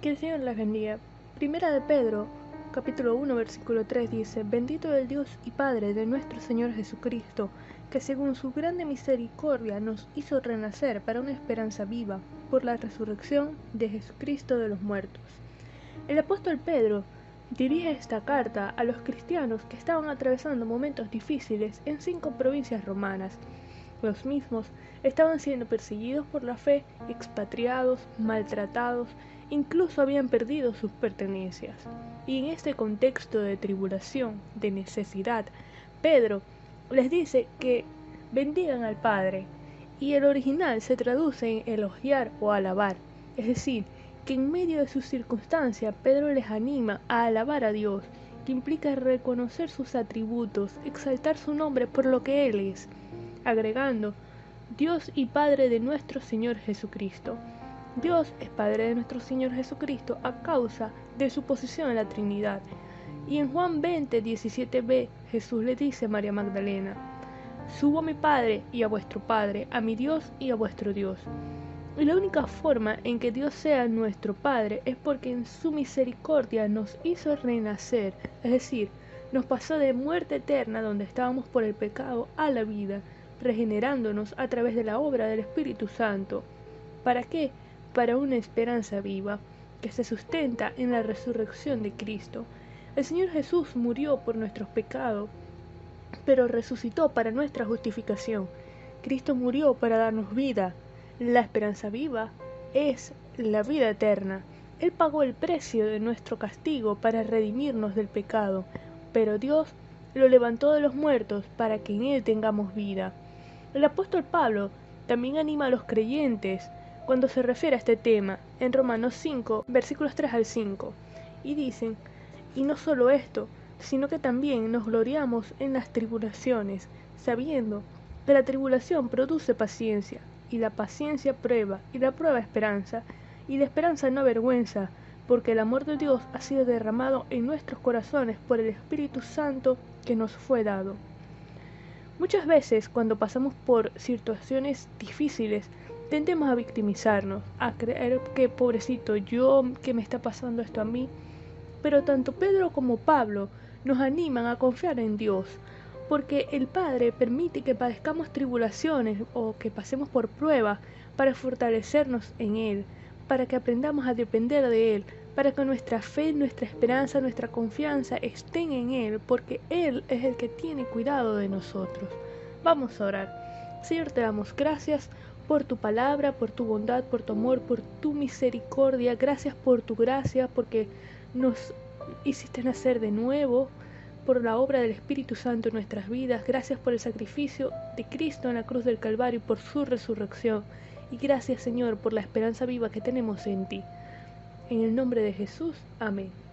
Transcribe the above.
Que el Señor las bendiga. Primera de Pedro, capítulo 1, versículo 3 dice, Bendito el Dios y Padre de nuestro Señor Jesucristo, que según su grande misericordia nos hizo renacer para una esperanza viva por la resurrección de Jesucristo de los muertos. El apóstol Pedro dirige esta carta a los cristianos que estaban atravesando momentos difíciles en cinco provincias romanas. Los mismos estaban siendo perseguidos por la fe, expatriados, maltratados, incluso habían perdido sus pertenencias. Y en este contexto de tribulación, de necesidad, Pedro les dice que bendigan al Padre, y el original se traduce en elogiar o alabar, es decir, que en medio de sus circunstancias Pedro les anima a alabar a Dios, que implica reconocer sus atributos, exaltar su nombre por lo que Él es, agregando Dios y Padre de nuestro Señor Jesucristo. Dios es Padre de nuestro Señor Jesucristo a causa de su posición en la Trinidad. Y en Juan 20, 17b, Jesús le dice a María Magdalena, Subo a mi Padre y a vuestro Padre, a mi Dios y a vuestro Dios. Y la única forma en que Dios sea nuestro Padre es porque en su misericordia nos hizo renacer, es decir, nos pasó de muerte eterna donde estábamos por el pecado a la vida, regenerándonos a través de la obra del Espíritu Santo. ¿Para qué? Para una esperanza viva que se sustenta en la resurrección de Cristo. El Señor Jesús murió por nuestros pecados, pero resucitó para nuestra justificación. Cristo murió para darnos vida. La esperanza viva es la vida eterna. Él pagó el precio de nuestro castigo para redimirnos del pecado, pero Dios lo levantó de los muertos para que en Él tengamos vida. El apóstol Pablo también anima a los creyentes cuando se refiere a este tema en Romanos 5, versículos 3 al 5, y dicen, y no solo esto, sino que también nos gloriamos en las tribulaciones, sabiendo que la tribulación produce paciencia, y la paciencia prueba, y la prueba esperanza, y la esperanza no avergüenza, porque el amor de Dios ha sido derramado en nuestros corazones por el Espíritu Santo que nos fue dado. Muchas veces cuando pasamos por situaciones difíciles, tendemos a victimizarnos, a creer que pobrecito yo, que me está pasando esto a mí. Pero tanto Pedro como Pablo nos animan a confiar en Dios, porque el Padre permite que padezcamos tribulaciones o que pasemos por pruebas para fortalecernos en Él, para que aprendamos a depender de Él, para que nuestra fe, nuestra esperanza, nuestra confianza estén en Él, porque Él es el que tiene cuidado de nosotros. Vamos a orar. Señor, te damos gracias por tu palabra, por tu bondad, por tu amor, por tu misericordia. Gracias por tu gracia, porque nos hiciste nacer de nuevo, por la obra del Espíritu Santo en nuestras vidas. Gracias por el sacrificio de Cristo en la cruz del Calvario y por su resurrección. Y gracias Señor por la esperanza viva que tenemos en ti. En el nombre de Jesús. Amén.